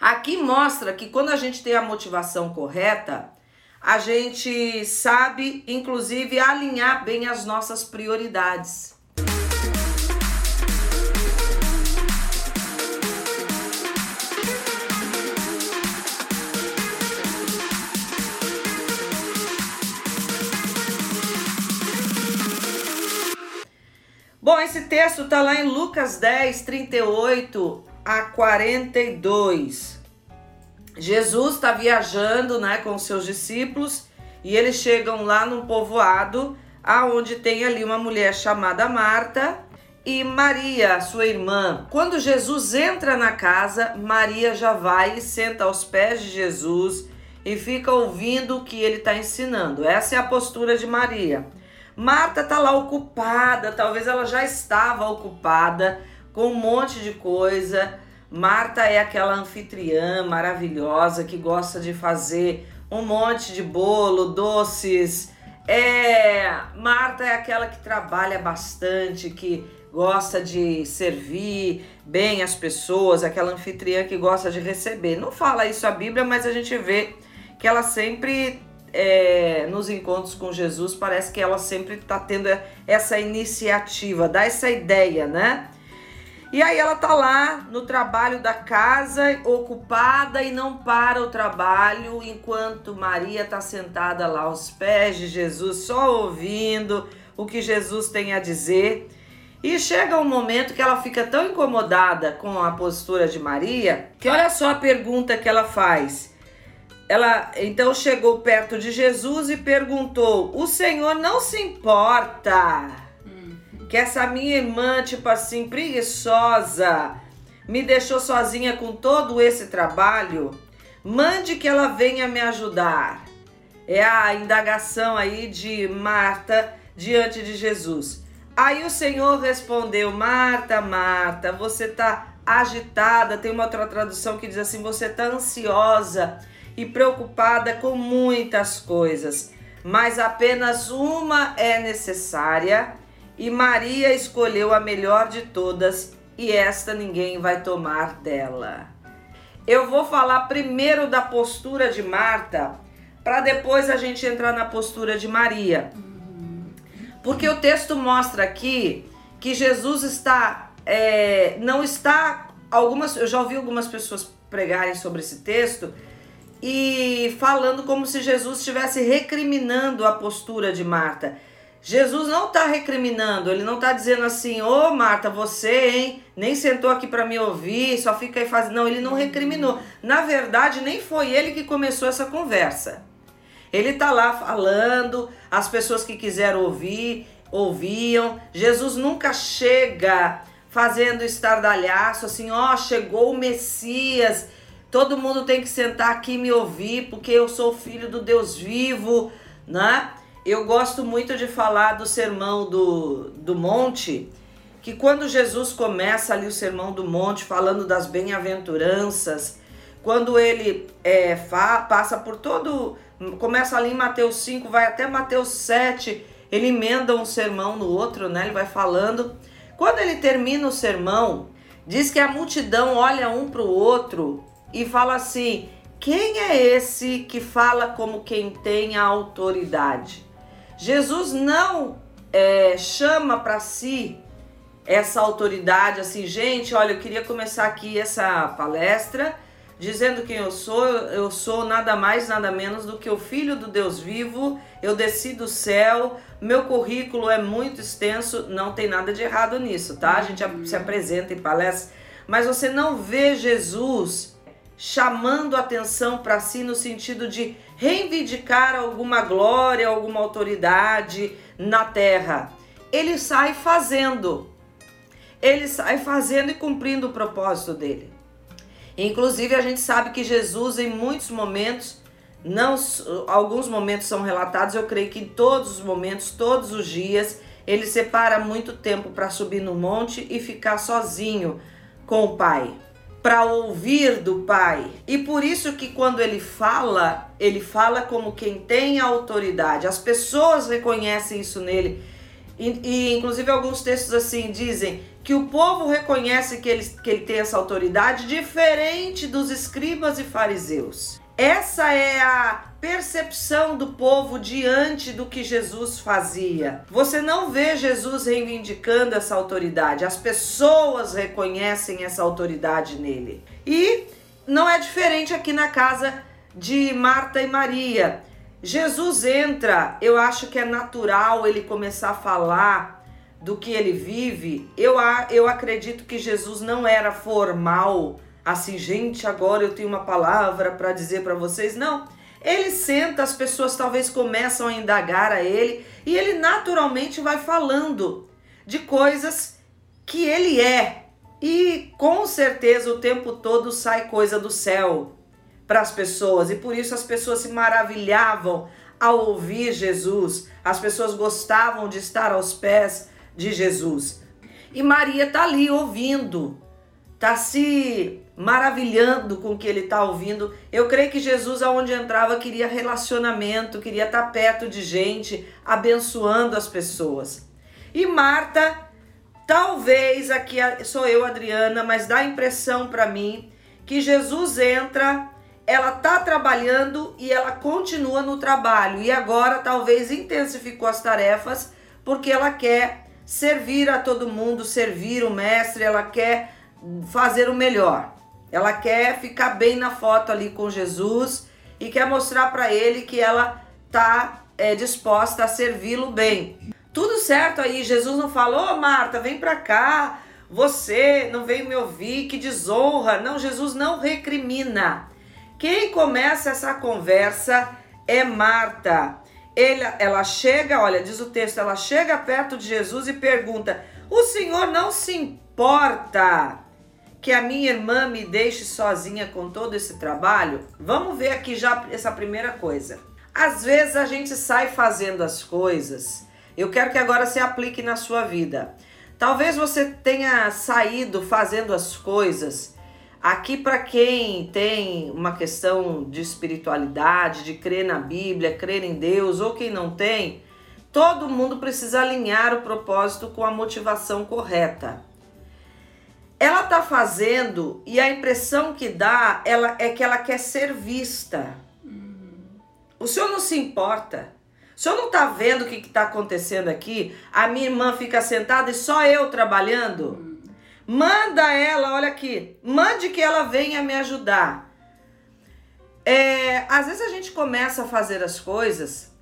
Aqui mostra que quando a gente tem a motivação correta, a gente sabe, inclusive, alinhar bem as nossas prioridades. Bom, esse texto está lá em Lucas 10, 38 a 42. Jesus está viajando né, com seus discípulos e eles chegam lá num povoado aonde tem ali uma mulher chamada Marta e Maria, sua irmã. Quando Jesus entra na casa, Maria já vai e senta aos pés de Jesus e fica ouvindo o que ele está ensinando. Essa é a postura de Maria. Marta está lá ocupada, talvez ela já estava ocupada com um monte de coisa. Marta é aquela anfitriã maravilhosa que gosta de fazer um monte de bolo, doces. É, Marta é aquela que trabalha bastante, que gosta de servir bem as pessoas, aquela anfitriã que gosta de receber. Não fala isso a Bíblia, mas a gente vê que ela sempre é, nos encontros com Jesus, parece que ela sempre está tendo essa iniciativa, dá essa ideia, né? E aí ela tá lá no trabalho da casa, ocupada e não para o trabalho, enquanto Maria tá sentada lá aos pés de Jesus, só ouvindo o que Jesus tem a dizer. E chega um momento que ela fica tão incomodada com a postura de Maria, que olha só a pergunta que ela faz. Ela então chegou perto de Jesus e perguntou: O Senhor não se importa que essa minha irmã, tipo assim, preguiçosa, me deixou sozinha com todo esse trabalho? Mande que ela venha me ajudar. É a indagação aí de Marta diante de Jesus. Aí o Senhor respondeu: Marta, Marta, você está agitada. Tem uma outra tradução que diz assim: você está ansiosa e preocupada com muitas coisas, mas apenas uma é necessária, e Maria escolheu a melhor de todas, e esta ninguém vai tomar dela. Eu vou falar primeiro da postura de Marta, para depois a gente entrar na postura de Maria. Porque o texto mostra aqui que Jesus está, é, não está, algumas, eu já ouvi algumas pessoas pregarem sobre esse texto, e falando como se Jesus estivesse recriminando a postura de Marta. Jesus não está recriminando, ele não está dizendo assim, ô oh, Marta, você, hein, nem sentou aqui para me ouvir, só fica aí fazendo. Não, ele não recriminou. Na verdade, nem foi ele que começou essa conversa. Ele está lá falando, as pessoas que quiseram ouvir, ouviam. Jesus nunca chega fazendo estardalhaço, assim, ó, oh, chegou o Messias Todo mundo tem que sentar aqui e me ouvir, porque eu sou filho do Deus vivo, né? Eu gosto muito de falar do sermão do, do monte, que quando Jesus começa ali o sermão do monte, falando das bem-aventuranças, quando ele é, fa, passa por todo. Começa ali em Mateus 5, vai até Mateus 7, ele emenda um sermão no outro, né? Ele vai falando. Quando ele termina o sermão, diz que a multidão olha um para o outro e fala assim: quem é esse que fala como quem tem a autoridade? Jesus não é, chama para si essa autoridade assim, gente. Olha, eu queria começar aqui essa palestra dizendo quem eu sou. Eu sou nada mais, nada menos do que o Filho do Deus vivo. Eu desci do céu. Meu currículo é muito extenso. Não tem nada de errado nisso, tá? A gente se apresenta em palestra, mas você não vê Jesus chamando atenção para si no sentido de reivindicar alguma glória, alguma autoridade na terra. Ele sai fazendo. Ele sai fazendo e cumprindo o propósito dele. Inclusive a gente sabe que Jesus em muitos momentos não alguns momentos são relatados, eu creio que em todos os momentos, todos os dias, ele separa muito tempo para subir no monte e ficar sozinho com o Pai para ouvir do Pai. E por isso que quando ele fala, ele fala como quem tem autoridade. As pessoas reconhecem isso nele. E, e, inclusive alguns textos assim dizem que o povo reconhece que ele, que ele tem essa autoridade diferente dos escribas e fariseus. Essa é a percepção do povo diante do que Jesus fazia. Você não vê Jesus reivindicando essa autoridade, as pessoas reconhecem essa autoridade nele. E não é diferente aqui na casa de Marta e Maria. Jesus entra, eu acho que é natural ele começar a falar do que ele vive. Eu, eu acredito que Jesus não era formal, assim, gente, agora eu tenho uma palavra para dizer para vocês. Não. Ele senta, as pessoas talvez começam a indagar a ele e ele naturalmente vai falando de coisas que ele é. E com certeza o tempo todo sai coisa do céu para as pessoas e por isso as pessoas se maravilhavam ao ouvir Jesus, as pessoas gostavam de estar aos pés de Jesus. E Maria está ali ouvindo, está se maravilhando com o que ele está ouvindo. Eu creio que Jesus, aonde entrava, queria relacionamento, queria estar tá perto de gente, abençoando as pessoas. E Marta, talvez aqui sou eu, Adriana, mas dá a impressão para mim que Jesus entra ela tá trabalhando e ela continua no trabalho e agora talvez intensificou as tarefas porque ela quer servir a todo mundo, servir o mestre, ela quer fazer o melhor. Ela quer ficar bem na foto ali com Jesus e quer mostrar para ele que ela tá é, disposta a servi-lo bem. Tudo certo aí, Jesus não falou, oh, Marta, vem para cá, você não veio me ouvir, que desonra. Não, Jesus não recrimina. Quem começa essa conversa é Marta. Ele, ela chega, olha, diz o texto, ela chega perto de Jesus e pergunta: O Senhor não se importa que a minha irmã me deixe sozinha com todo esse trabalho? Vamos ver aqui já essa primeira coisa. Às vezes a gente sai fazendo as coisas. Eu quero que agora se aplique na sua vida. Talvez você tenha saído fazendo as coisas Aqui, para quem tem uma questão de espiritualidade, de crer na Bíblia, crer em Deus, ou quem não tem, todo mundo precisa alinhar o propósito com a motivação correta. Ela está fazendo e a impressão que dá ela, é que ela quer ser vista. O senhor não se importa. O senhor não está vendo o que está acontecendo aqui? A minha irmã fica sentada e só eu trabalhando? Manda ela, olha aqui, mande que ela venha me ajudar. É, às vezes a gente começa a fazer as coisas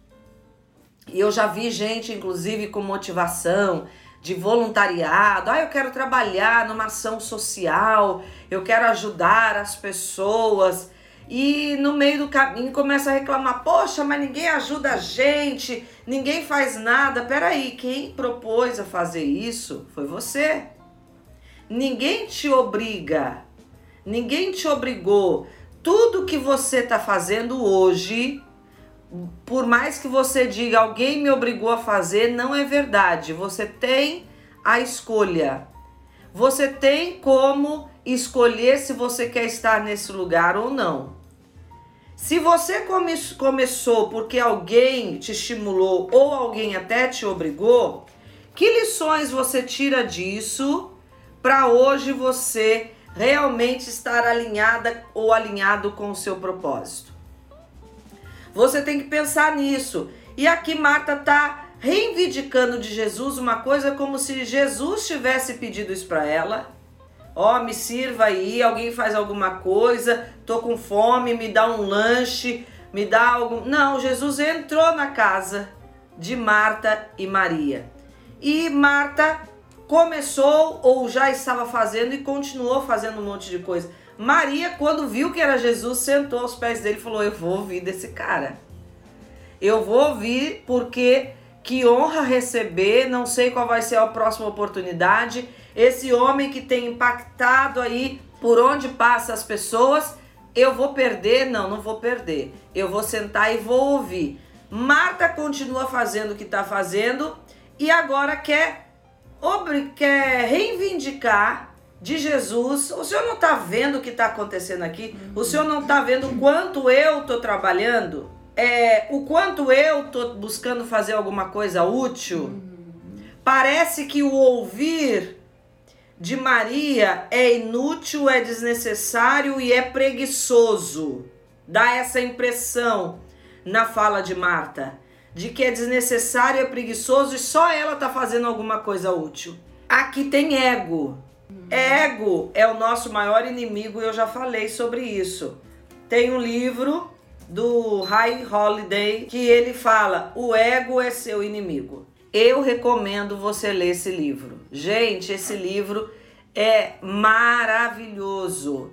e eu já vi gente, inclusive, com motivação de voluntariado. Ah, eu quero trabalhar numa ação social, eu quero ajudar as pessoas. E no meio do caminho começa a reclamar: Poxa, mas ninguém ajuda a gente, ninguém faz nada. Peraí, quem propôs a fazer isso foi você. Ninguém te obriga, ninguém te obrigou. Tudo que você está fazendo hoje, por mais que você diga alguém me obrigou a fazer, não é verdade. Você tem a escolha. Você tem como escolher se você quer estar nesse lugar ou não. Se você come começou porque alguém te estimulou ou alguém até te obrigou, que lições você tira disso para hoje você realmente estar alinhada ou alinhado com o seu propósito. Você tem que pensar nisso. E aqui Marta está reivindicando de Jesus uma coisa como se Jesus tivesse pedido isso para ela. Ó, oh, me sirva aí, alguém faz alguma coisa, tô com fome, me dá um lanche, me dá algum. Não, Jesus entrou na casa de Marta e Maria. E Marta começou ou já estava fazendo e continuou fazendo um monte de coisa. Maria, quando viu que era Jesus, sentou aos pés dele e falou: Eu vou ouvir desse cara. Eu vou ouvir porque que honra receber, não sei qual vai ser a próxima oportunidade. Esse homem que tem impactado aí por onde passa as pessoas, eu vou perder? Não, não vou perder. Eu vou sentar e vou ouvir. Marta continua fazendo o que está fazendo e agora quer quer reivindicar de Jesus. O senhor não está vendo o que está acontecendo aqui? O senhor não está vendo o quanto eu estou trabalhando? É, o quanto eu estou buscando fazer alguma coisa útil? Parece que o ouvir de Maria é inútil, é desnecessário e é preguiçoso. Dá essa impressão na fala de Marta, de que é desnecessário, é preguiçoso e só ela está fazendo alguma coisa útil. Aqui tem ego. Ego é o nosso maior inimigo, eu já falei sobre isso. Tem um livro do High Holiday que ele fala: o ego é seu inimigo. Eu recomendo você ler esse livro. Gente, esse livro é maravilhoso.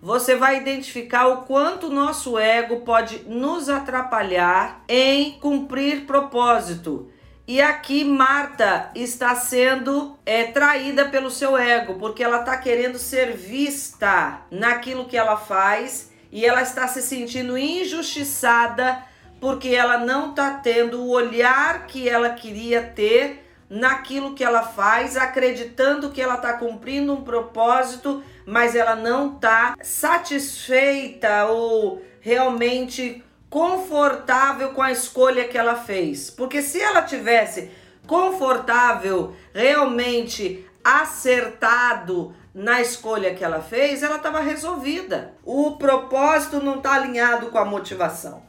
Você vai identificar o quanto nosso ego pode nos atrapalhar em cumprir propósito. E aqui Marta está sendo é, traída pelo seu ego, porque ela está querendo ser vista naquilo que ela faz e ela está se sentindo injustiçada porque ela não está tendo o olhar que ela queria ter naquilo que ela faz, acreditando que ela está cumprindo um propósito, mas ela não está satisfeita ou realmente confortável com a escolha que ela fez. Porque se ela tivesse confortável, realmente acertado na escolha que ela fez, ela estava resolvida. O propósito não está alinhado com a motivação.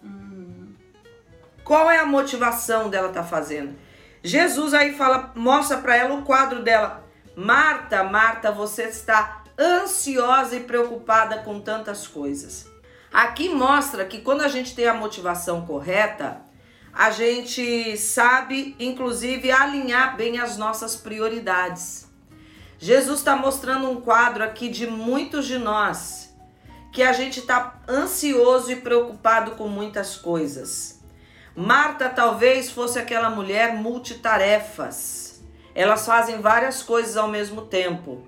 Qual é a motivação dela tá fazendo? Jesus aí fala, mostra para ela o quadro dela. Marta, Marta, você está ansiosa e preocupada com tantas coisas. Aqui mostra que quando a gente tem a motivação correta, a gente sabe, inclusive, alinhar bem as nossas prioridades. Jesus está mostrando um quadro aqui de muitos de nós que a gente está ansioso e preocupado com muitas coisas. Marta talvez fosse aquela mulher multitarefas. Elas fazem várias coisas ao mesmo tempo.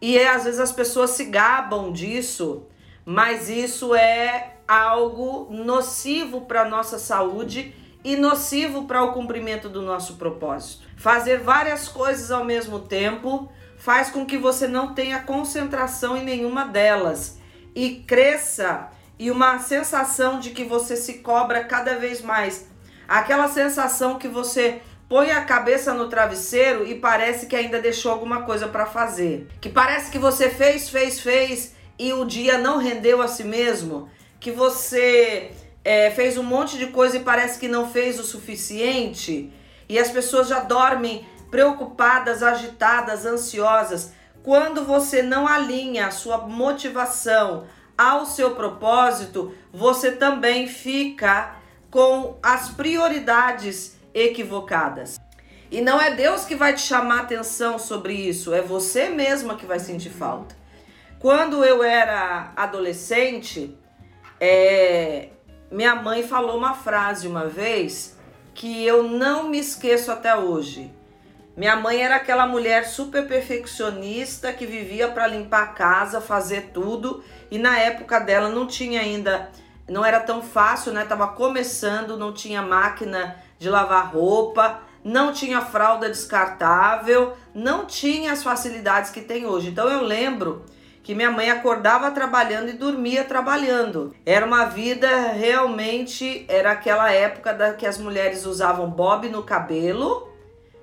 E é, às vezes as pessoas se gabam disso, mas isso é algo nocivo para a nossa saúde e nocivo para o cumprimento do nosso propósito. Fazer várias coisas ao mesmo tempo faz com que você não tenha concentração em nenhuma delas e cresça e uma sensação de que você se cobra cada vez mais. Aquela sensação que você põe a cabeça no travesseiro e parece que ainda deixou alguma coisa para fazer. Que parece que você fez, fez, fez e o dia não rendeu a si mesmo. Que você é, fez um monte de coisa e parece que não fez o suficiente. E as pessoas já dormem preocupadas, agitadas, ansiosas. Quando você não alinha a sua motivação, ao seu propósito, você também fica com as prioridades equivocadas. E não é Deus que vai te chamar atenção sobre isso, é você mesma que vai sentir falta. Quando eu era adolescente, é, minha mãe falou uma frase uma vez que eu não me esqueço até hoje. Minha mãe era aquela mulher super perfeccionista que vivia para limpar a casa, fazer tudo, e na época dela não tinha ainda, não era tão fácil, né? Tava começando, não tinha máquina de lavar roupa, não tinha fralda descartável, não tinha as facilidades que tem hoje. Então eu lembro que minha mãe acordava trabalhando e dormia trabalhando. Era uma vida realmente, era aquela época da que as mulheres usavam bob no cabelo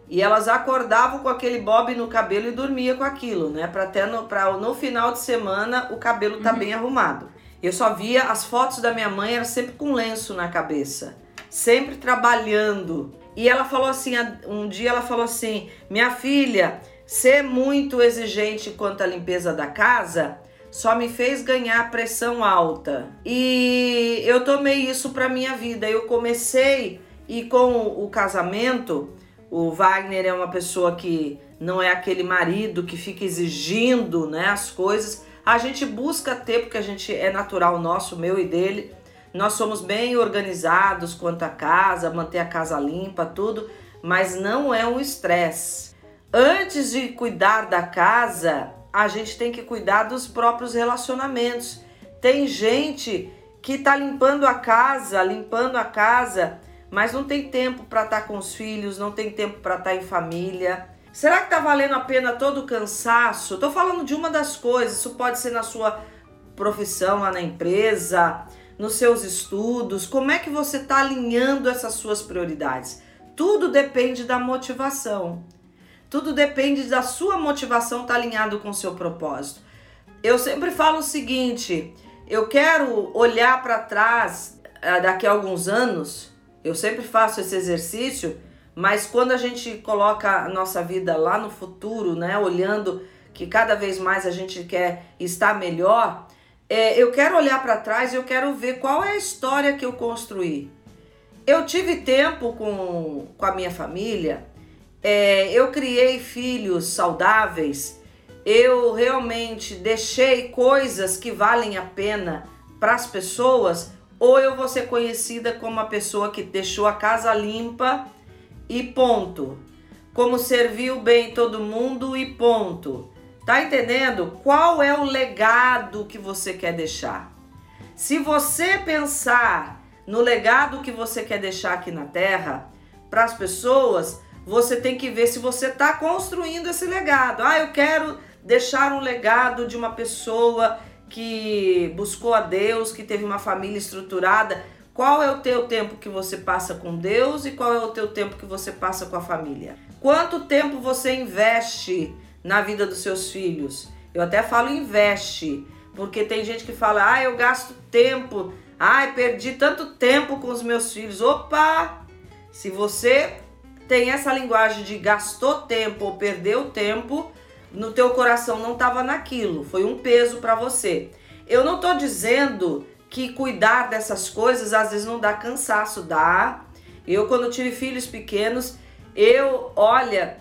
e elas acordavam com aquele bob no cabelo e dormia com aquilo, né? Para até no, pra, no final de semana o cabelo tá uhum. bem arrumado. Eu só via as fotos da minha mãe, era sempre com lenço na cabeça, sempre trabalhando. E ela falou assim, um dia ela falou assim: "Minha filha, ser muito exigente quanto à limpeza da casa só me fez ganhar pressão alta". E eu tomei isso para minha vida. Eu comecei e com o casamento, o Wagner é uma pessoa que não é aquele marido que fica exigindo né, as coisas. A gente busca ter, porque a gente é natural nosso, meu e dele. Nós somos bem organizados quanto à casa, manter a casa limpa, tudo, mas não é um estresse. Antes de cuidar da casa, a gente tem que cuidar dos próprios relacionamentos. Tem gente que tá limpando a casa, limpando a casa mas não tem tempo para estar tá com os filhos, não tem tempo para estar tá em família. Será que tá valendo a pena todo o cansaço? Tô falando de uma das coisas, isso pode ser na sua profissão lá na empresa, nos seus estudos. Como é que você está alinhando essas suas prioridades? Tudo depende da motivação. Tudo depende da sua motivação estar tá alinhado com o seu propósito. Eu sempre falo o seguinte: eu quero olhar para trás eh, daqui a alguns anos. Eu sempre faço esse exercício, mas quando a gente coloca a nossa vida lá no futuro, né, olhando que cada vez mais a gente quer estar melhor, é, eu quero olhar para trás e eu quero ver qual é a história que eu construí. Eu tive tempo com, com a minha família, é, eu criei filhos saudáveis, eu realmente deixei coisas que valem a pena para as pessoas, ou eu vou ser conhecida como a pessoa que deixou a casa limpa e ponto. Como serviu bem todo mundo e ponto. Tá entendendo? Qual é o legado que você quer deixar? Se você pensar no legado que você quer deixar aqui na Terra para as pessoas, você tem que ver se você está construindo esse legado. Ah, eu quero deixar um legado de uma pessoa que buscou a Deus, que teve uma família estruturada. Qual é o teu tempo que você passa com Deus e qual é o teu tempo que você passa com a família? Quanto tempo você investe na vida dos seus filhos. Eu até falo investe, porque tem gente que fala: "Ah, eu gasto tempo. Ai, perdi tanto tempo com os meus filhos". Opa! Se você tem essa linguagem de gastou tempo ou perdeu tempo, no teu coração não estava naquilo, foi um peso para você. Eu não estou dizendo que cuidar dessas coisas às vezes não dá cansaço, dá. Eu quando tive filhos pequenos, eu, olha,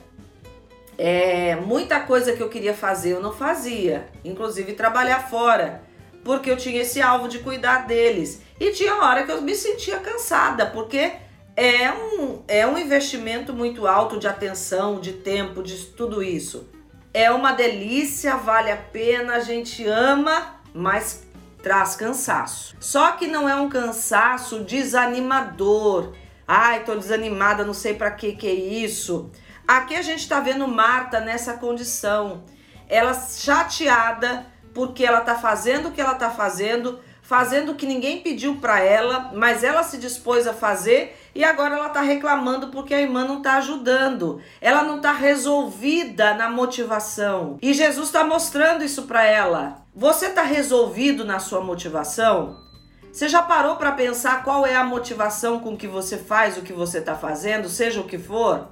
é, muita coisa que eu queria fazer eu não fazia, inclusive trabalhar fora, porque eu tinha esse alvo de cuidar deles. E tinha hora que eu me sentia cansada, porque é um, é um investimento muito alto de atenção, de tempo, de tudo isso. É uma delícia, vale a pena, a gente ama, mas traz cansaço. Só que não é um cansaço desanimador. Ai, tô desanimada, não sei para que que é isso. Aqui a gente está vendo Marta nessa condição. Ela chateada porque ela está fazendo o que ela está fazendo, fazendo o que ninguém pediu para ela, mas ela se dispôs a fazer e agora ela está reclamando porque a irmã não está ajudando. Ela não está resolvida na motivação. E Jesus está mostrando isso para ela. Você está resolvido na sua motivação? Você já parou para pensar qual é a motivação com que você faz o que você está fazendo, seja o que for?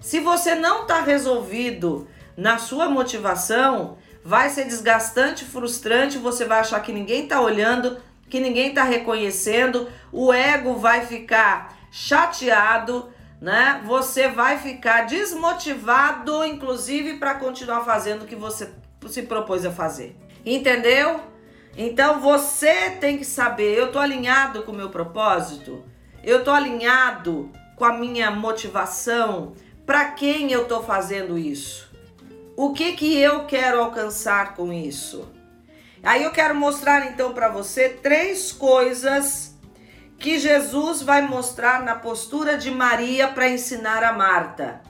Se você não está resolvido na sua motivação, vai ser desgastante, frustrante, você vai achar que ninguém está olhando, que ninguém está reconhecendo, o ego vai ficar chateado, né? Você vai ficar desmotivado, inclusive, para continuar fazendo o que você se propôs a fazer. Entendeu? Então você tem que saber, eu tô alinhado com o meu propósito? Eu tô alinhado com a minha motivação? Para quem eu estou fazendo isso? O que que eu quero alcançar com isso? Aí eu quero mostrar então para você três coisas que Jesus vai mostrar na postura de Maria para ensinar a Marta.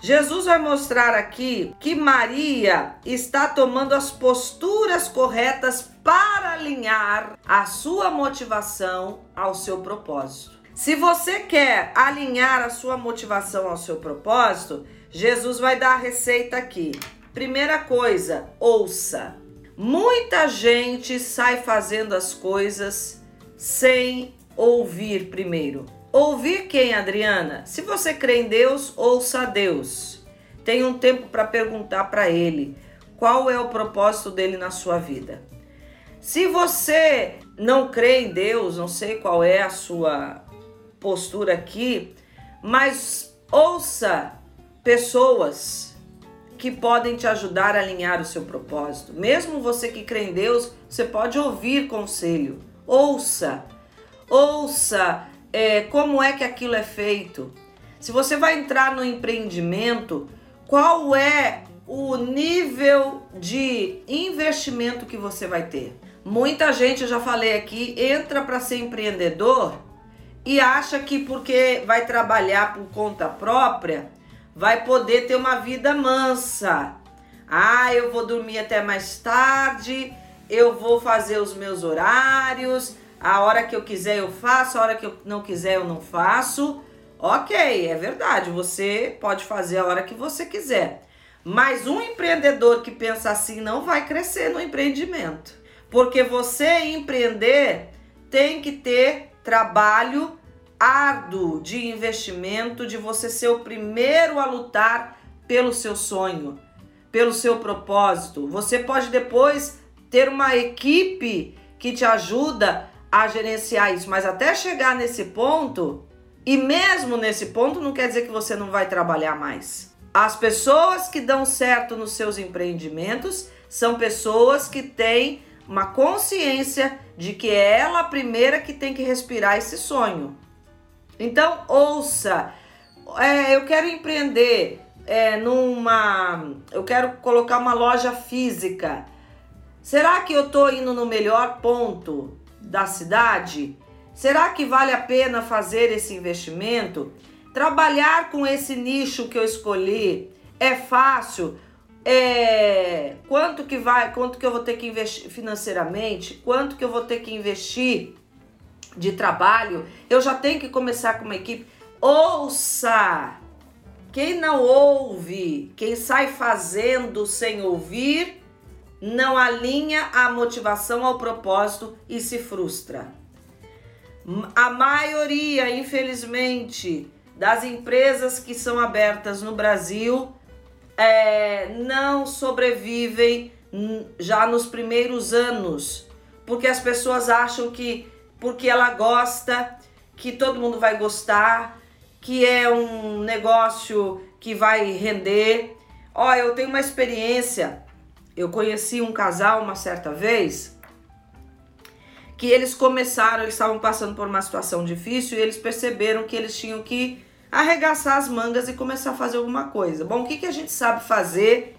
Jesus vai mostrar aqui que Maria está tomando as posturas corretas para alinhar a sua motivação ao seu propósito. Se você quer alinhar a sua motivação ao seu propósito, Jesus vai dar a receita aqui. Primeira coisa, ouça. Muita gente sai fazendo as coisas sem ouvir primeiro. Ouvir quem, Adriana? Se você crê em Deus, ouça a Deus. Tenha um tempo para perguntar para Ele qual é o propósito dele na sua vida. Se você não crê em Deus, não sei qual é a sua postura aqui, mas ouça pessoas que podem te ajudar a alinhar o seu propósito. Mesmo você que crê em Deus, você pode ouvir conselho. Ouça, ouça é, como é que aquilo é feito. Se você vai entrar no empreendimento, qual é o nível de investimento que você vai ter? Muita gente, eu já falei aqui, entra para ser empreendedor e acha que porque vai trabalhar por conta própria, vai poder ter uma vida mansa. Ah, eu vou dormir até mais tarde, eu vou fazer os meus horários, a hora que eu quiser eu faço, a hora que eu não quiser eu não faço. Ok, é verdade, você pode fazer a hora que você quiser. Mas um empreendedor que pensa assim não vai crescer no empreendimento. Porque você empreender tem que ter trabalho árduo de investimento, de você ser o primeiro a lutar pelo seu sonho, pelo seu propósito. Você pode depois ter uma equipe que te ajuda a gerenciar isso, mas até chegar nesse ponto, e mesmo nesse ponto não quer dizer que você não vai trabalhar mais. As pessoas que dão certo nos seus empreendimentos são pessoas que têm uma consciência de que é ela a primeira que tem que respirar esse sonho. Então, ouça, é, eu quero empreender é, numa. Eu quero colocar uma loja física. Será que eu estou indo no melhor ponto da cidade? Será que vale a pena fazer esse investimento? Trabalhar com esse nicho que eu escolhi é fácil? É, quanto que vai, quanto que eu vou ter que investir financeiramente? Quanto que eu vou ter que investir de trabalho? Eu já tenho que começar com uma equipe. Ouça! Quem não ouve, quem sai fazendo sem ouvir, não alinha a motivação ao propósito e se frustra. A maioria, infelizmente, das empresas que são abertas no Brasil é, não sobrevivem já nos primeiros anos, porque as pessoas acham que porque ela gosta, que todo mundo vai gostar, que é um negócio que vai render. Ó, eu tenho uma experiência. Eu conheci um casal uma certa vez que eles começaram, eles estavam passando por uma situação difícil e eles perceberam que eles tinham que arregaçar as mangas e começar a fazer alguma coisa. Bom, o que, que a gente sabe fazer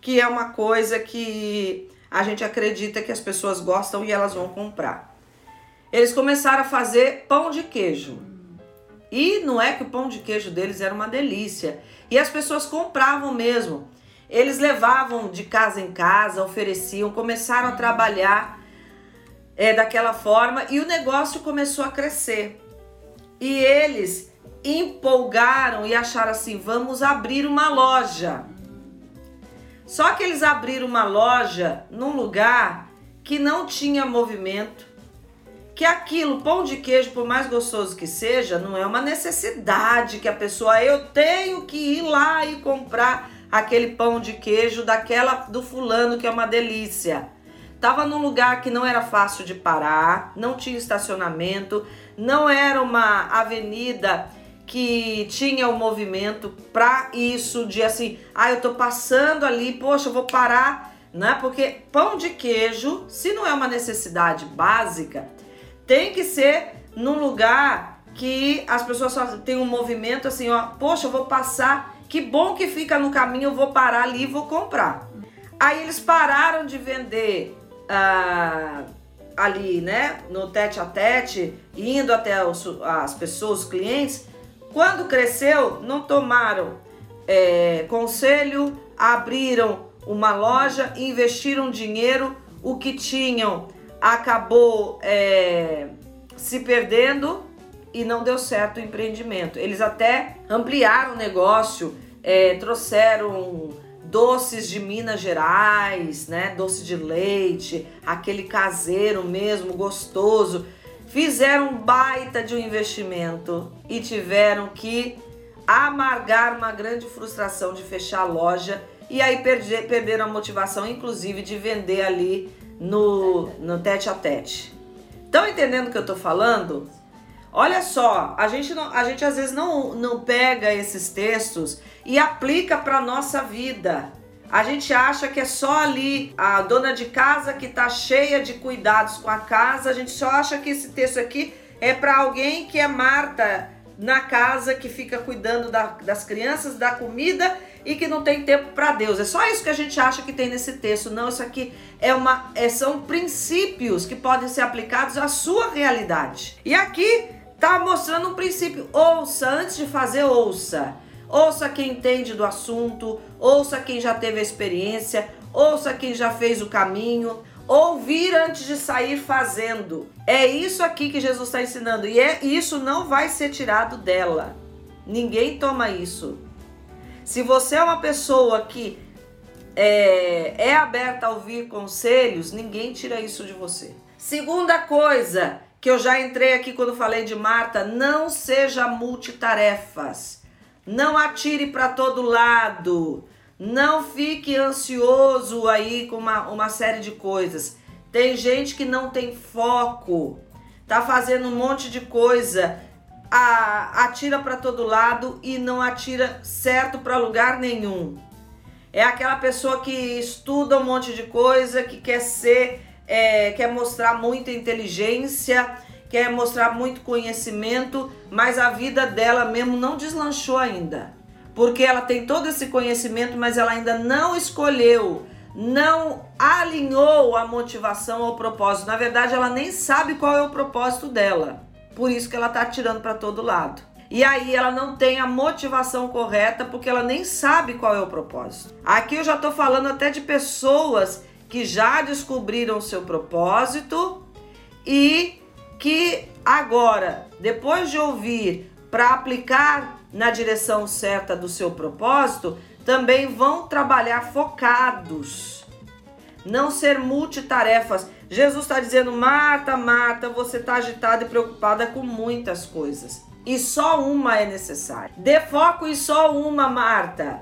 que é uma coisa que a gente acredita que as pessoas gostam e elas vão comprar? Eles começaram a fazer pão de queijo. E não é que o pão de queijo deles era uma delícia. E as pessoas compravam mesmo. Eles levavam de casa em casa, ofereciam, começaram a trabalhar é, daquela forma e o negócio começou a crescer. E eles empolgaram e acharam assim: vamos abrir uma loja. Só que eles abriram uma loja num lugar que não tinha movimento, que aquilo, pão de queijo, por mais gostoso que seja, não é uma necessidade que a pessoa, eu tenho que ir lá e comprar aquele pão de queijo daquela do fulano que é uma delícia. Tava num lugar que não era fácil de parar, não tinha estacionamento, não era uma avenida que tinha o um movimento para isso de assim, ah, eu tô passando ali, poxa, eu vou parar, né? Porque pão de queijo, se não é uma necessidade básica, tem que ser num lugar que as pessoas só têm um movimento assim, ó, poxa, eu vou passar, que bom que fica no caminho, eu vou parar ali e vou comprar. Aí eles pararam de vender ah, ali, né, no tete a tete, indo até os, as pessoas, os clientes, quando cresceu, não tomaram é, conselho, abriram uma loja, investiram dinheiro, o que tinham acabou é, se perdendo e não deu certo o empreendimento. Eles até ampliaram o negócio, é, trouxeram doces de Minas Gerais, né? Doce de leite, aquele caseiro mesmo, gostoso. Fizeram baita de um investimento e tiveram que amargar uma grande frustração de fechar a loja e aí perder, perderam a motivação, inclusive, de vender ali no, no tete a tete. Estão entendendo o que eu tô falando? Olha só, a gente, não, a gente às vezes não, não pega esses textos e aplica para nossa vida. A gente acha que é só ali a dona de casa que está cheia de cuidados com a casa. A gente só acha que esse texto aqui é para alguém que é Marta na casa que fica cuidando da, das crianças, da comida e que não tem tempo para Deus. É só isso que a gente acha que tem nesse texto. Não, isso aqui é uma, é, são princípios que podem ser aplicados à sua realidade. E aqui Tá mostrando um princípio. Ouça, antes de fazer, ouça. Ouça quem entende do assunto, ouça quem já teve a experiência, ouça quem já fez o caminho. Ouvir antes de sair fazendo. É isso aqui que Jesus está ensinando. E é isso não vai ser tirado dela. Ninguém toma isso. Se você é uma pessoa que é, é aberta a ouvir conselhos, ninguém tira isso de você. Segunda coisa que eu já entrei aqui quando falei de Marta, não seja multitarefas. Não atire para todo lado. Não fique ansioso aí com uma, uma série de coisas. Tem gente que não tem foco, tá fazendo um monte de coisa, a, atira para todo lado e não atira certo para lugar nenhum. É aquela pessoa que estuda um monte de coisa, que quer ser, é, quer mostrar muita inteligência, quer mostrar muito conhecimento, mas a vida dela mesmo não deslanchou ainda. Porque ela tem todo esse conhecimento, mas ela ainda não escolheu, não alinhou a motivação ao propósito. Na verdade, ela nem sabe qual é o propósito dela. Por isso que ela tá atirando para todo lado. E aí ela não tem a motivação correta porque ela nem sabe qual é o propósito. Aqui eu já estou falando até de pessoas que já descobriram seu propósito e que agora, depois de ouvir para aplicar na direção certa do seu propósito, também vão trabalhar focados. Não ser multitarefas. Jesus está dizendo: Marta, Marta, você está agitada e preocupada com muitas coisas e só uma é necessária. Dê foco em só uma, Marta.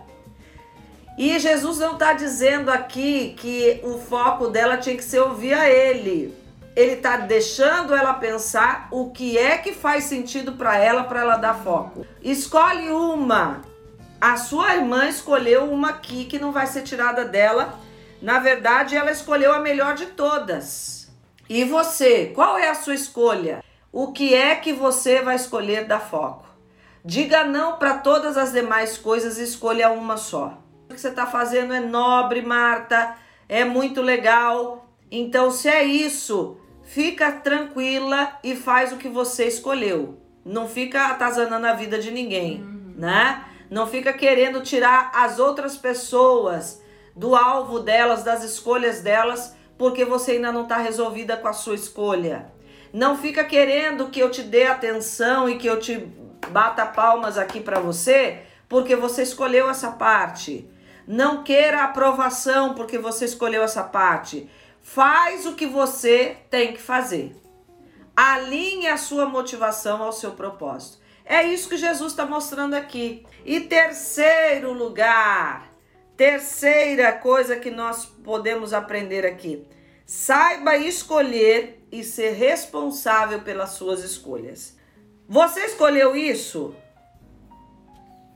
E Jesus não está dizendo aqui que o foco dela tinha que ser ouvir a Ele. Ele está deixando ela pensar o que é que faz sentido para ela, para ela dar foco. Escolhe uma. A sua irmã escolheu uma aqui que não vai ser tirada dela. Na verdade, ela escolheu a melhor de todas. E você, qual é a sua escolha? o que é que você vai escolher dar foco. Diga não para todas as demais coisas e escolha uma só. Que você está fazendo é nobre, Marta, é muito legal. Então, se é isso, fica tranquila e faz o que você escolheu. Não fica atazanando a vida de ninguém, uhum. né? Não fica querendo tirar as outras pessoas do alvo delas, das escolhas delas, porque você ainda não está resolvida com a sua escolha. Não fica querendo que eu te dê atenção e que eu te bata palmas aqui para você, porque você escolheu essa parte. Não queira aprovação porque você escolheu essa parte. Faz o que você tem que fazer. Alinhe a sua motivação ao seu propósito. É isso que Jesus está mostrando aqui. E terceiro lugar, terceira coisa que nós podemos aprender aqui: saiba escolher e ser responsável pelas suas escolhas. Você escolheu isso?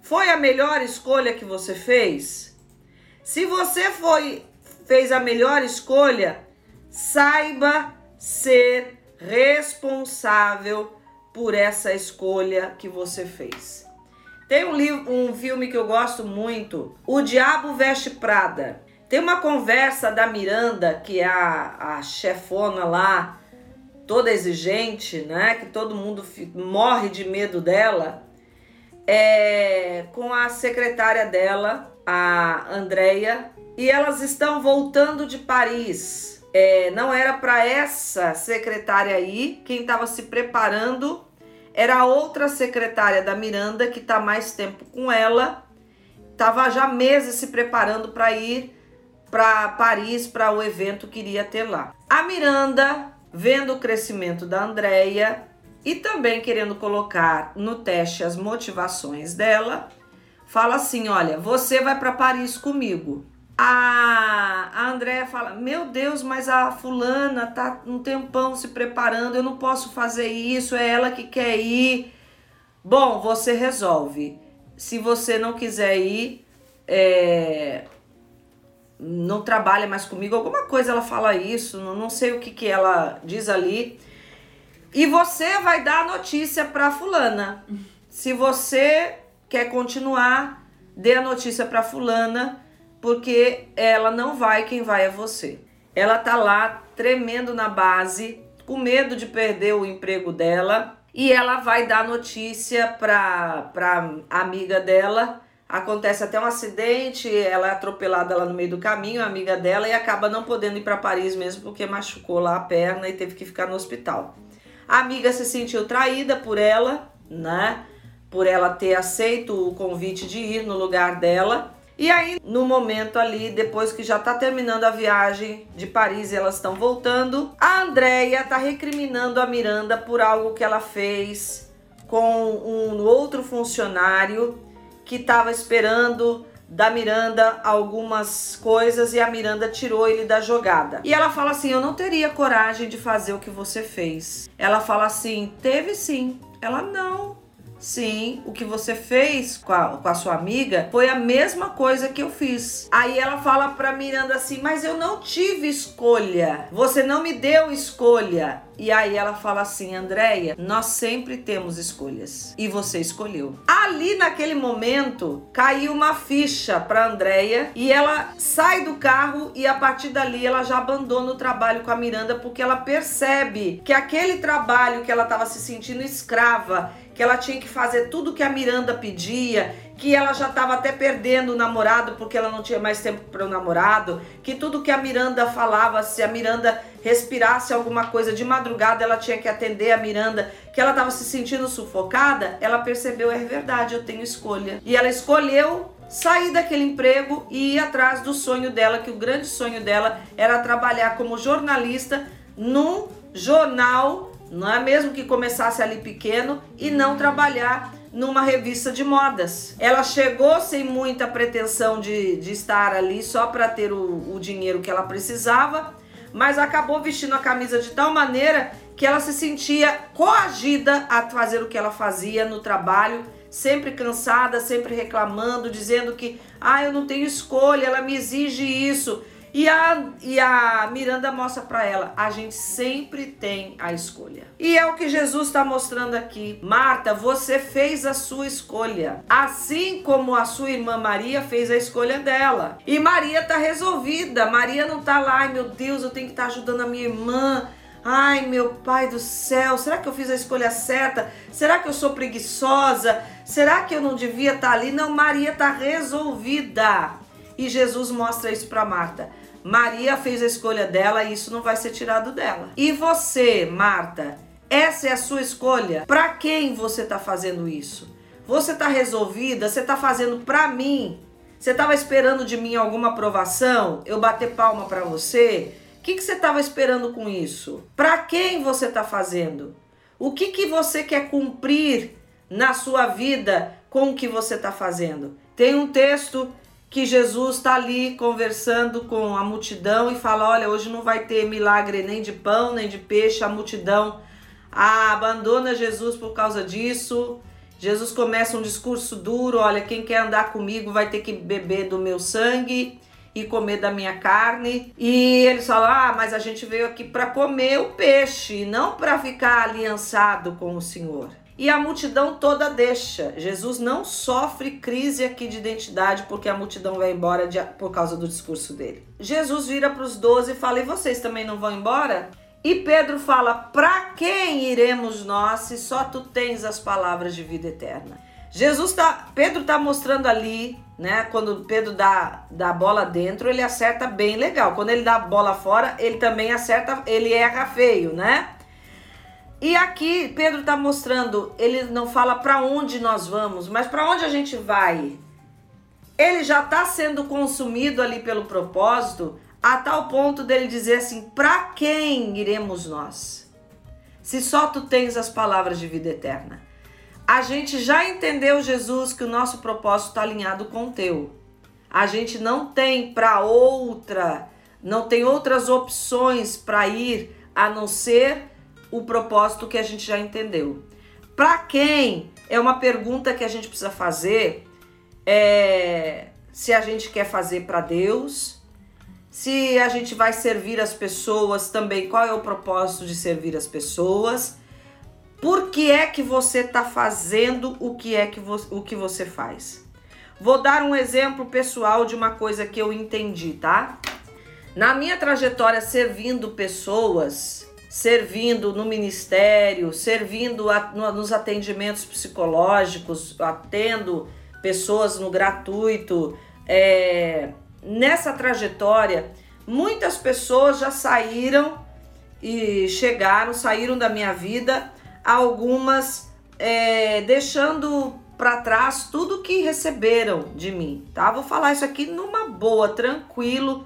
Foi a melhor escolha que você fez? Se você foi fez a melhor escolha, saiba ser responsável por essa escolha que você fez. Tem um livro, um filme que eu gosto muito, O Diabo Veste Prada. Tem uma conversa da Miranda, que é a, a chefona lá toda exigente, né? Que todo mundo morre de medo dela, é, com a secretária dela, a Andrea, e elas estão voltando de Paris. É, não era para essa secretária aí, quem estava se preparando era a outra secretária da Miranda que está mais tempo com ela, estava já meses se preparando para ir para Paris para o evento que iria ter lá. A Miranda vendo o crescimento da Andrea e também querendo colocar no teste as motivações dela, fala assim: Olha, você vai para Paris comigo. A, a Andrea fala: Meu Deus, mas a fulana tá um tempão se preparando, eu não posso fazer isso, é ela que quer ir. Bom, você resolve. Se você não quiser ir, é, não trabalha mais comigo, alguma coisa ela fala isso, não, sei o que, que ela diz ali. E você vai dar a notícia para fulana. Se você quer continuar, dê a notícia para fulana, porque ela não vai, quem vai é você. Ela tá lá tremendo na base, com medo de perder o emprego dela, e ela vai dar notícia para para amiga dela Acontece até um acidente, ela é atropelada lá no meio do caminho, a amiga dela, e acaba não podendo ir para Paris mesmo porque machucou lá a perna e teve que ficar no hospital. A amiga se sentiu traída por ela, né? Por ela ter aceito o convite de ir no lugar dela. E aí, no momento ali, depois que já tá terminando a viagem de Paris e elas estão voltando, a Andrea tá recriminando a Miranda por algo que ela fez com um outro funcionário que estava esperando da Miranda algumas coisas e a Miranda tirou ele da jogada. E ela fala assim: Eu não teria coragem de fazer o que você fez. Ela fala assim: Teve sim. Ela não. Sim, o que você fez com a, com a sua amiga foi a mesma coisa que eu fiz. Aí ela fala pra Miranda assim: Mas eu não tive escolha. Você não me deu escolha. E aí ela fala assim: Andréia, nós sempre temos escolhas. E você escolheu. Ali naquele momento caiu uma ficha pra Andréia e ela sai do carro e a partir dali ela já abandona o trabalho com a Miranda porque ela percebe que aquele trabalho que ela estava se sentindo escrava que ela tinha que fazer tudo que a Miranda pedia, que ela já estava até perdendo o namorado porque ela não tinha mais tempo para o namorado, que tudo que a Miranda falava, se a Miranda respirasse alguma coisa de madrugada, ela tinha que atender a Miranda, que ela estava se sentindo sufocada, ela percebeu, é verdade, eu tenho escolha. E ela escolheu sair daquele emprego e ir atrás do sonho dela, que o grande sonho dela era trabalhar como jornalista num jornal não é mesmo que começasse ali pequeno e não trabalhar numa revista de modas. Ela chegou sem muita pretensão de, de estar ali só para ter o, o dinheiro que ela precisava, mas acabou vestindo a camisa de tal maneira que ela se sentia coagida a fazer o que ela fazia no trabalho, sempre cansada, sempre reclamando, dizendo que ah, eu não tenho escolha, ela me exige isso. E a, e a Miranda mostra para ela: a gente sempre tem a escolha. E é o que Jesus está mostrando aqui. Marta, você fez a sua escolha. Assim como a sua irmã Maria fez a escolha dela. E Maria está resolvida. Maria não está lá, ai meu Deus, eu tenho que estar tá ajudando a minha irmã. Ai, meu pai do céu, será que eu fiz a escolha certa? Será que eu sou preguiçosa? Será que eu não devia estar tá ali? Não, Maria está resolvida. E Jesus mostra isso para Marta. Maria fez a escolha dela e isso não vai ser tirado dela. E você, Marta, essa é a sua escolha? Para quem você está fazendo isso? Você está resolvida? Você está fazendo para mim? Você estava esperando de mim alguma aprovação? Eu bater palma para você? O que, que você estava esperando com isso? Para quem você está fazendo? O que, que você quer cumprir na sua vida com o que você está fazendo? Tem um texto que Jesus está ali conversando com a multidão e fala: Olha, hoje não vai ter milagre nem de pão, nem de peixe. A multidão ah, abandona Jesus por causa disso. Jesus começa um discurso duro: Olha, quem quer andar comigo vai ter que beber do meu sangue e comer da minha carne. E eles falam: Ah, mas a gente veio aqui para comer o peixe, não para ficar aliançado com o Senhor e a multidão toda deixa. Jesus não sofre crise aqui de identidade porque a multidão vai embora de, por causa do discurso dele. Jesus vira para os doze e fala: E vocês também não vão embora? E Pedro fala: Para quem iremos nós se só tu tens as palavras de vida eterna? Jesus tá, Pedro tá mostrando ali, né? Quando Pedro dá, dá a bola dentro, ele acerta bem legal. Quando ele dá a bola fora, ele também acerta, ele erra feio, né? E aqui Pedro está mostrando, ele não fala para onde nós vamos, mas para onde a gente vai. Ele já está sendo consumido ali pelo propósito, a tal ponto dele dizer assim: para quem iremos nós? Se só tu tens as palavras de vida eterna. A gente já entendeu, Jesus, que o nosso propósito está alinhado com o teu. A gente não tem para outra, não tem outras opções para ir a não ser o propósito que a gente já entendeu. Para quem? É uma pergunta que a gente precisa fazer. É, se a gente quer fazer para Deus, se a gente vai servir as pessoas também, qual é o propósito de servir as pessoas? Por que é que você está fazendo o que é que você, o que você faz? Vou dar um exemplo pessoal de uma coisa que eu entendi, tá? Na minha trajetória servindo pessoas, servindo no ministério, servindo a, no, nos atendimentos psicológicos, atendo pessoas no gratuito. É, nessa trajetória, muitas pessoas já saíram e chegaram, saíram da minha vida, algumas é, deixando para trás tudo que receberam de mim, tá? Vou falar isso aqui numa boa, tranquilo.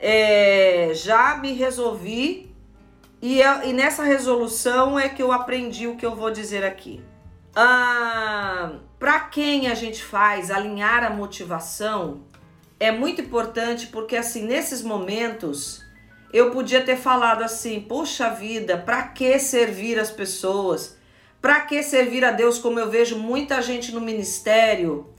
É, já me resolvi e, e, nessa resolução é que eu aprendi o que eu vou dizer aqui. Ah, para quem a gente faz alinhar a motivação é muito importante porque assim nesses momentos eu podia ter falado assim: puxa vida, para que servir as pessoas? Para que servir a Deus? Como eu vejo muita gente no ministério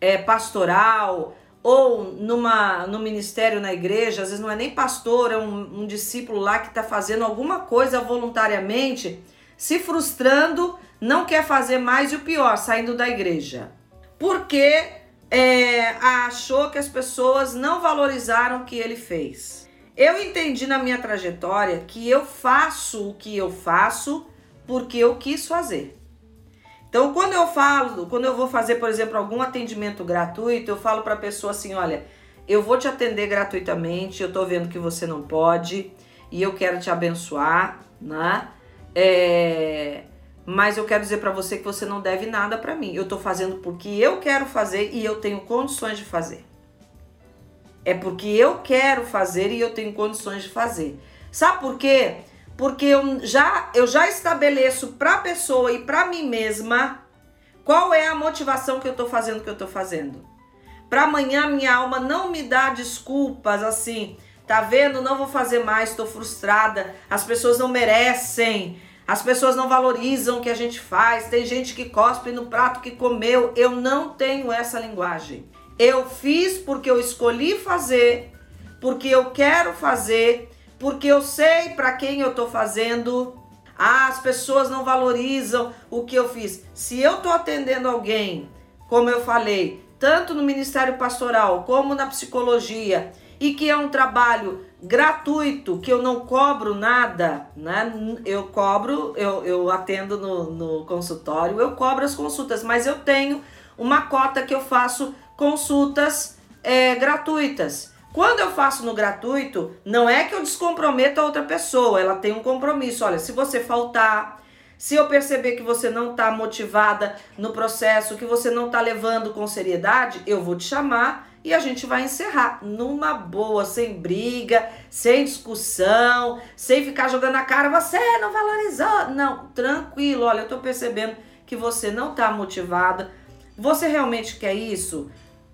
é, pastoral ou numa, no ministério na igreja, às vezes não é nem pastor, é um, um discípulo lá que está fazendo alguma coisa voluntariamente, se frustrando, não quer fazer mais e o pior, saindo da igreja. Porque é, achou que as pessoas não valorizaram o que ele fez. Eu entendi na minha trajetória que eu faço o que eu faço porque eu quis fazer. Então, quando eu falo, quando eu vou fazer, por exemplo, algum atendimento gratuito, eu falo para a pessoa assim: olha, eu vou te atender gratuitamente, eu tô vendo que você não pode e eu quero te abençoar, né? É, mas eu quero dizer para você que você não deve nada para mim. Eu tô fazendo porque eu quero fazer e eu tenho condições de fazer. É porque eu quero fazer e eu tenho condições de fazer. Sabe por quê? Porque eu já, eu já estabeleço para a pessoa e para mim mesma qual é a motivação que eu estou fazendo o que eu estou fazendo. Para amanhã minha alma não me dá desculpas assim, tá vendo? Não vou fazer mais, estou frustrada. As pessoas não merecem. As pessoas não valorizam o que a gente faz. Tem gente que cospe no prato que comeu. Eu não tenho essa linguagem. Eu fiz porque eu escolhi fazer, porque eu quero fazer porque eu sei para quem eu tô fazendo. Ah, as pessoas não valorizam o que eu fiz. Se eu tô atendendo alguém, como eu falei, tanto no ministério pastoral como na psicologia, e que é um trabalho gratuito, que eu não cobro nada, né? Eu cobro, eu, eu atendo no, no consultório, eu cobro as consultas, mas eu tenho uma cota que eu faço consultas é, gratuitas. Quando eu faço no gratuito, não é que eu descomprometo a outra pessoa, ela tem um compromisso. Olha, se você faltar, se eu perceber que você não está motivada no processo, que você não está levando com seriedade, eu vou te chamar e a gente vai encerrar numa boa, sem briga, sem discussão, sem ficar jogando a cara, você não valorizou. Não, tranquilo, olha, eu tô percebendo que você não tá motivada. Você realmente quer isso?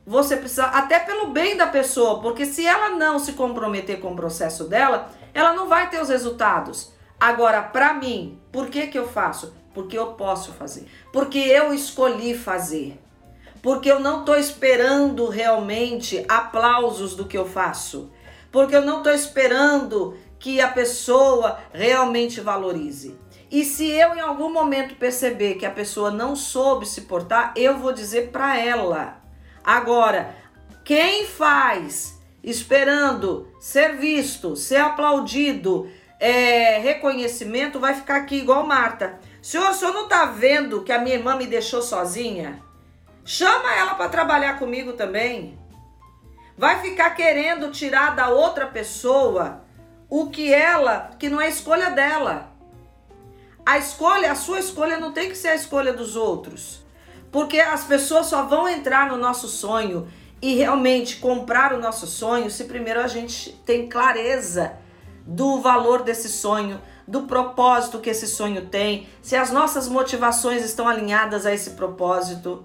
Você precisa, até pelo bem da pessoa, porque se ela não se comprometer com o processo dela, ela não vai ter os resultados. Agora, para mim, por que, que eu faço? Porque eu posso fazer. Porque eu escolhi fazer. Porque eu não estou esperando realmente aplausos do que eu faço. Porque eu não estou esperando que a pessoa realmente valorize. E se eu em algum momento perceber que a pessoa não soube se portar, eu vou dizer para ela Agora, quem faz esperando ser visto, ser aplaudido, é, reconhecimento, vai ficar aqui igual Marta. Senhor, o senhor não está vendo que a minha irmã me deixou sozinha? Chama ela para trabalhar comigo também. Vai ficar querendo tirar da outra pessoa o que ela, que não é escolha dela. A escolha, a sua escolha não tem que ser a escolha dos outros. Porque as pessoas só vão entrar no nosso sonho e realmente comprar o nosso sonho se primeiro a gente tem clareza do valor desse sonho, do propósito que esse sonho tem, se as nossas motivações estão alinhadas a esse propósito.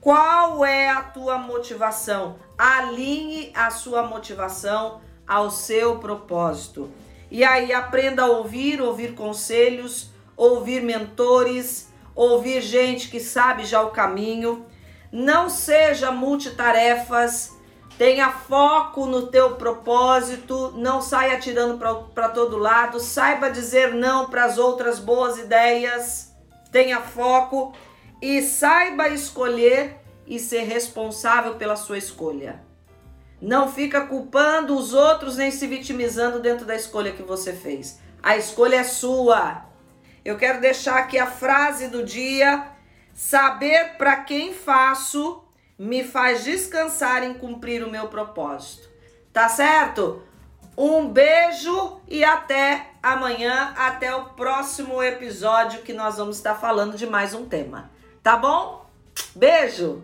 Qual é a tua motivação? Alinhe a sua motivação ao seu propósito. E aí aprenda a ouvir, ouvir conselhos, ouvir mentores, ouvir gente que sabe já o caminho. Não seja multitarefas, tenha foco no teu propósito, não saia atirando para todo lado, saiba dizer não para as outras boas ideias, tenha foco e saiba escolher e ser responsável pela sua escolha. Não fica culpando os outros nem se vitimizando dentro da escolha que você fez. A escolha é sua. Eu quero deixar aqui a frase do dia: saber para quem faço me faz descansar em cumprir o meu propósito. Tá certo? Um beijo e até amanhã, até o próximo episódio que nós vamos estar falando de mais um tema. Tá bom? Beijo!